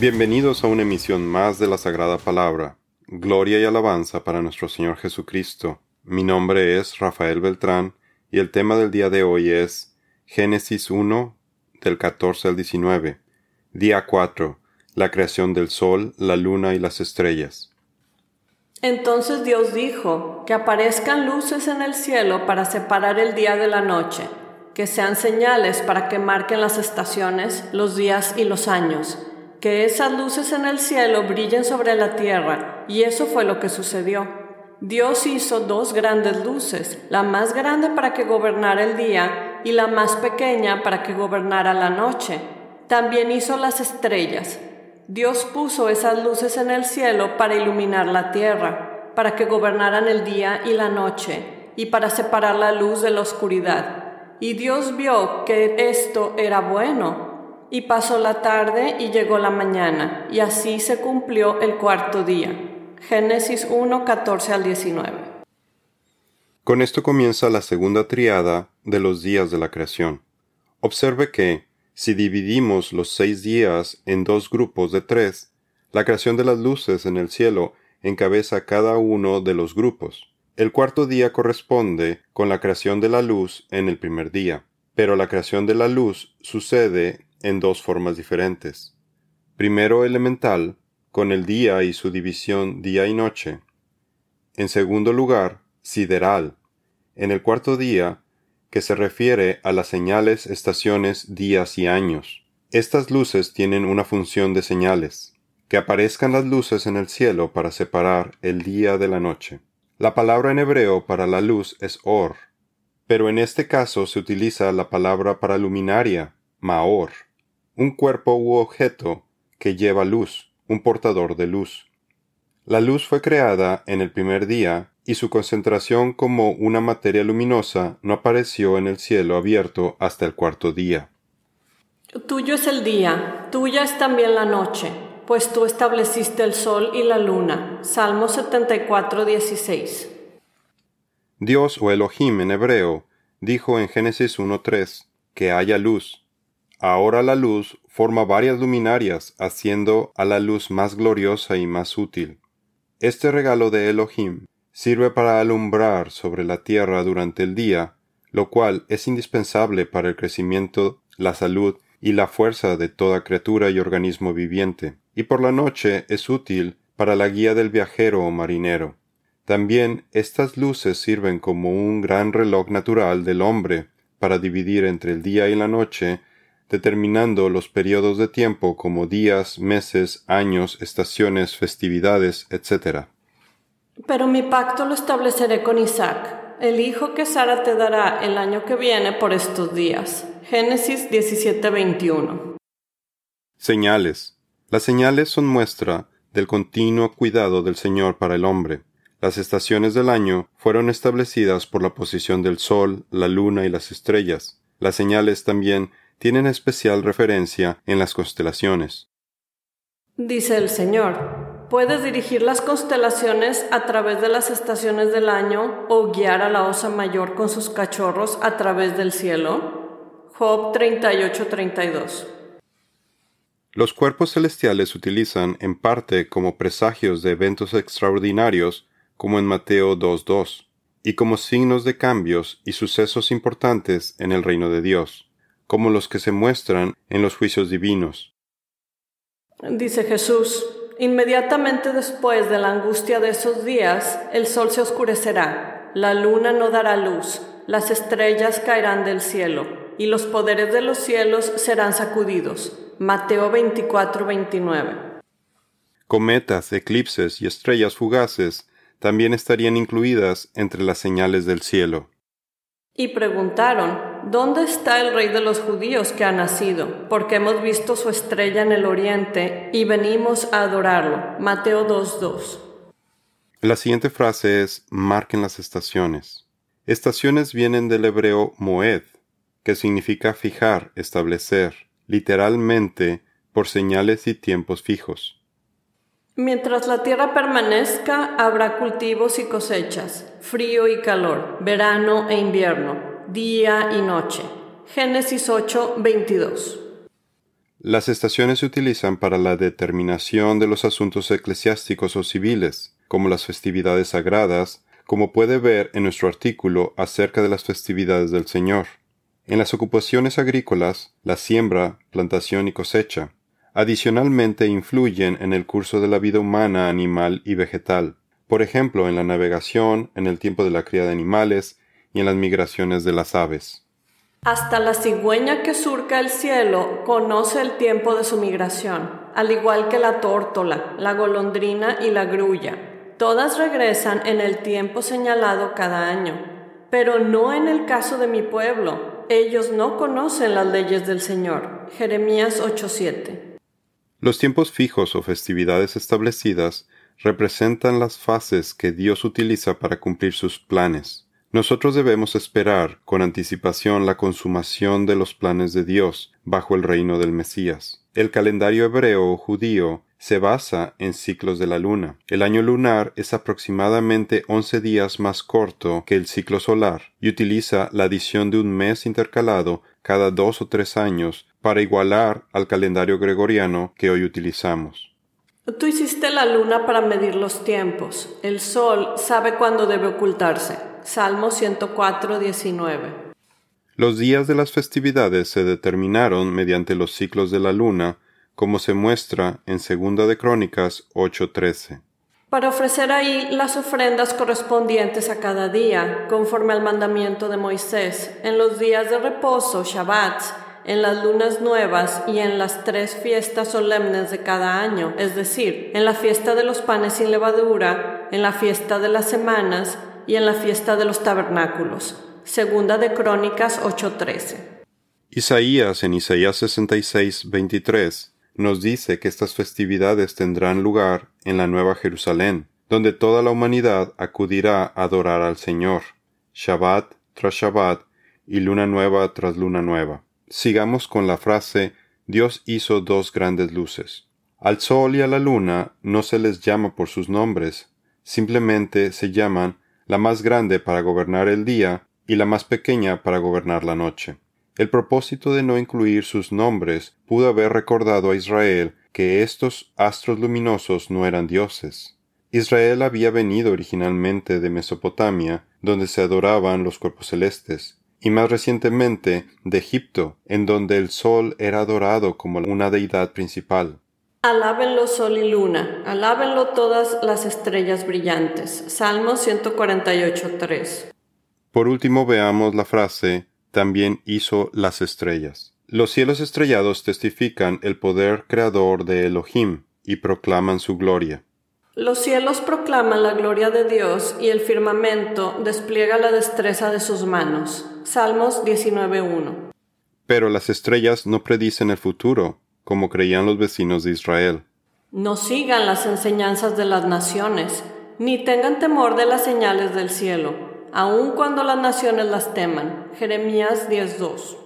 Bienvenidos a una emisión más de la Sagrada Palabra. Gloria y alabanza para nuestro Señor Jesucristo. Mi nombre es Rafael Beltrán y el tema del día de hoy es Génesis 1 del 14 al 19. Día 4. La creación del sol, la luna y las estrellas. Entonces Dios dijo, que aparezcan luces en el cielo para separar el día de la noche, que sean señales para que marquen las estaciones, los días y los años que esas luces en el cielo brillen sobre la tierra, y eso fue lo que sucedió. Dios hizo dos grandes luces, la más grande para que gobernara el día y la más pequeña para que gobernara la noche. También hizo las estrellas. Dios puso esas luces en el cielo para iluminar la tierra, para que gobernaran el día y la noche, y para separar la luz de la oscuridad. Y Dios vio que esto era bueno. Y pasó la tarde y llegó la mañana, y así se cumplió el cuarto día. Génesis 1, 14 al 19. Con esto comienza la segunda triada de los días de la creación. Observe que, si dividimos los seis días en dos grupos de tres, la creación de las luces en el cielo encabeza cada uno de los grupos. El cuarto día corresponde con la creación de la luz en el primer día, pero la creación de la luz sucede en dos formas diferentes. Primero elemental, con el día y su división día y noche. En segundo lugar, sideral, en el cuarto día, que se refiere a las señales, estaciones, días y años. Estas luces tienen una función de señales, que aparezcan las luces en el cielo para separar el día de la noche. La palabra en hebreo para la luz es or, pero en este caso se utiliza la palabra para luminaria, maor un cuerpo u objeto que lleva luz, un portador de luz. La luz fue creada en el primer día y su concentración como una materia luminosa no apareció en el cielo abierto hasta el cuarto día. Tuyo es el día, tuya es también la noche, pues tú estableciste el sol y la luna. Salmo 74, 16. Dios o Elohim en hebreo dijo en Génesis 1.3 que haya luz, Ahora la luz forma varias luminarias, haciendo a la luz más gloriosa y más útil. Este regalo de Elohim sirve para alumbrar sobre la tierra durante el día, lo cual es indispensable para el crecimiento, la salud y la fuerza de toda criatura y organismo viviente, y por la noche es útil para la guía del viajero o marinero. También estas luces sirven como un gran reloj natural del hombre para dividir entre el día y la noche determinando los periodos de tiempo como días, meses, años, estaciones, festividades, etc. Pero mi pacto lo estableceré con Isaac, el hijo que Sara te dará el año que viene por estos días. Génesis 17:21. Señales. Las señales son muestra del continuo cuidado del Señor para el hombre. Las estaciones del año fueron establecidas por la posición del sol, la luna y las estrellas. Las señales también tienen especial referencia en las constelaciones. Dice el Señor, ¿puedes dirigir las constelaciones a través de las estaciones del año o guiar a la osa mayor con sus cachorros a través del cielo? Job 38:32 Los cuerpos celestiales se utilizan en parte como presagios de eventos extraordinarios, como en Mateo 2.2, y como signos de cambios y sucesos importantes en el reino de Dios como los que se muestran en los juicios divinos. Dice Jesús, inmediatamente después de la angustia de esos días, el sol se oscurecerá, la luna no dará luz, las estrellas caerán del cielo, y los poderes de los cielos serán sacudidos. Mateo 24, 29. Cometas, eclipses y estrellas fugaces también estarían incluidas entre las señales del cielo. Y preguntaron, ¿dónde está el rey de los judíos que ha nacido? Porque hemos visto su estrella en el oriente y venimos a adorarlo. Mateo 2.2. La siguiente frase es marquen las estaciones. Estaciones vienen del hebreo moed, que significa fijar, establecer, literalmente por señales y tiempos fijos. Mientras la tierra permanezca, habrá cultivos y cosechas, frío y calor, verano e invierno día y noche. Génesis 8, 22. Las estaciones se utilizan para la determinación de los asuntos eclesiásticos o civiles, como las festividades sagradas, como puede ver en nuestro artículo acerca de las festividades del Señor. En las ocupaciones agrícolas, la siembra, plantación y cosecha, adicionalmente influyen en el curso de la vida humana, animal y vegetal, por ejemplo en la navegación, en el tiempo de la cría de animales y en las migraciones de las aves. Hasta la cigüeña que surca el cielo conoce el tiempo de su migración, al igual que la tórtola, la golondrina y la grulla. Todas regresan en el tiempo señalado cada año, pero no en el caso de mi pueblo. Ellos no conocen las leyes del Señor. Jeremías 8:7. Los tiempos fijos o festividades establecidas representan las fases que Dios utiliza para cumplir sus planes. Nosotros debemos esperar con anticipación la consumación de los planes de Dios bajo el reino del Mesías. El calendario hebreo o judío se basa en ciclos de la luna. El año lunar es aproximadamente once días más corto que el ciclo solar y utiliza la adición de un mes intercalado cada dos o tres años para igualar al calendario gregoriano que hoy utilizamos. Tú hiciste la luna para medir los tiempos. El sol sabe cuándo debe ocultarse. Salmo 104, 19. Los días de las festividades se determinaron mediante los ciclos de la luna, como se muestra en Segunda de Crónicas 8:13. Para ofrecer ahí las ofrendas correspondientes a cada día, conforme al mandamiento de Moisés, en los días de reposo, Shabbats, en las lunas nuevas y en las tres fiestas solemnes de cada año, es decir, en la fiesta de los panes sin levadura, en la fiesta de las semanas y en la fiesta de los tabernáculos. Segunda de Crónicas 8:13. Isaías en Isaías 66, 23 nos dice que estas festividades tendrán lugar en la Nueva Jerusalén, donde toda la humanidad acudirá a adorar al Señor, Shabbat tras Shabbat y luna nueva tras luna nueva. Sigamos con la frase Dios hizo dos grandes luces. Al sol y a la luna no se les llama por sus nombres, simplemente se llaman la más grande para gobernar el día y la más pequeña para gobernar la noche. El propósito de no incluir sus nombres pudo haber recordado a Israel que estos astros luminosos no eran dioses. Israel había venido originalmente de Mesopotamia, donde se adoraban los cuerpos celestes, y más recientemente de Egipto, en donde el sol era adorado como una deidad principal. Alábenlo sol y luna, alábenlo todas las estrellas brillantes. Salmo 148.3. Por último veamos la frase también hizo las estrellas. Los cielos estrellados testifican el poder creador de Elohim y proclaman su gloria. Los cielos proclaman la gloria de Dios y el firmamento despliega la destreza de sus manos. Salmos 19.1. Pero las estrellas no predicen el futuro, como creían los vecinos de Israel. No sigan las enseñanzas de las naciones, ni tengan temor de las señales del cielo, aun cuando las naciones las teman. Jeremías 10:2.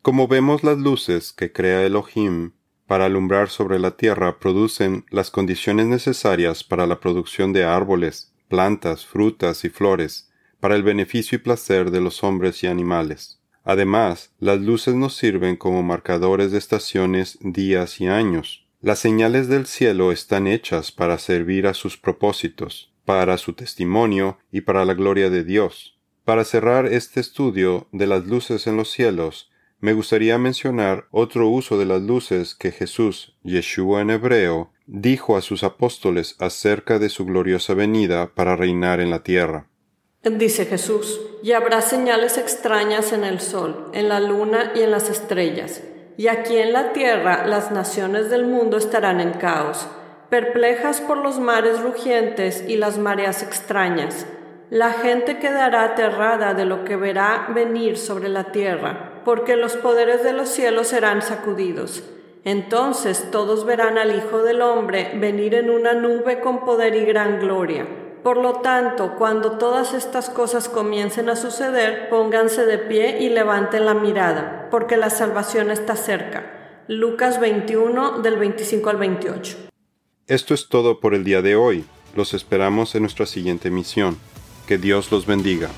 Como vemos las luces que crea Elohim para alumbrar sobre la tierra producen las condiciones necesarias para la producción de árboles, plantas, frutas y flores, para el beneficio y placer de los hombres y animales. Además, las luces nos sirven como marcadores de estaciones, días y años. Las señales del cielo están hechas para servir a sus propósitos, para su testimonio y para la gloria de Dios. Para cerrar este estudio de las luces en los cielos, me gustaría mencionar otro uso de las luces que Jesús, Yeshua en hebreo, dijo a sus apóstoles acerca de su gloriosa venida para reinar en la tierra. Dice Jesús, y habrá señales extrañas en el sol, en la luna y en las estrellas, y aquí en la tierra las naciones del mundo estarán en caos, perplejas por los mares rugientes y las mareas extrañas. La gente quedará aterrada de lo que verá venir sobre la tierra, porque los poderes de los cielos serán sacudidos. Entonces todos verán al Hijo del Hombre venir en una nube con poder y gran gloria. Por lo tanto, cuando todas estas cosas comiencen a suceder, pónganse de pie y levanten la mirada, porque la salvación está cerca. Lucas 21 del 25 al 28. Esto es todo por el día de hoy. Los esperamos en nuestra siguiente misión. Que Dios los bendiga.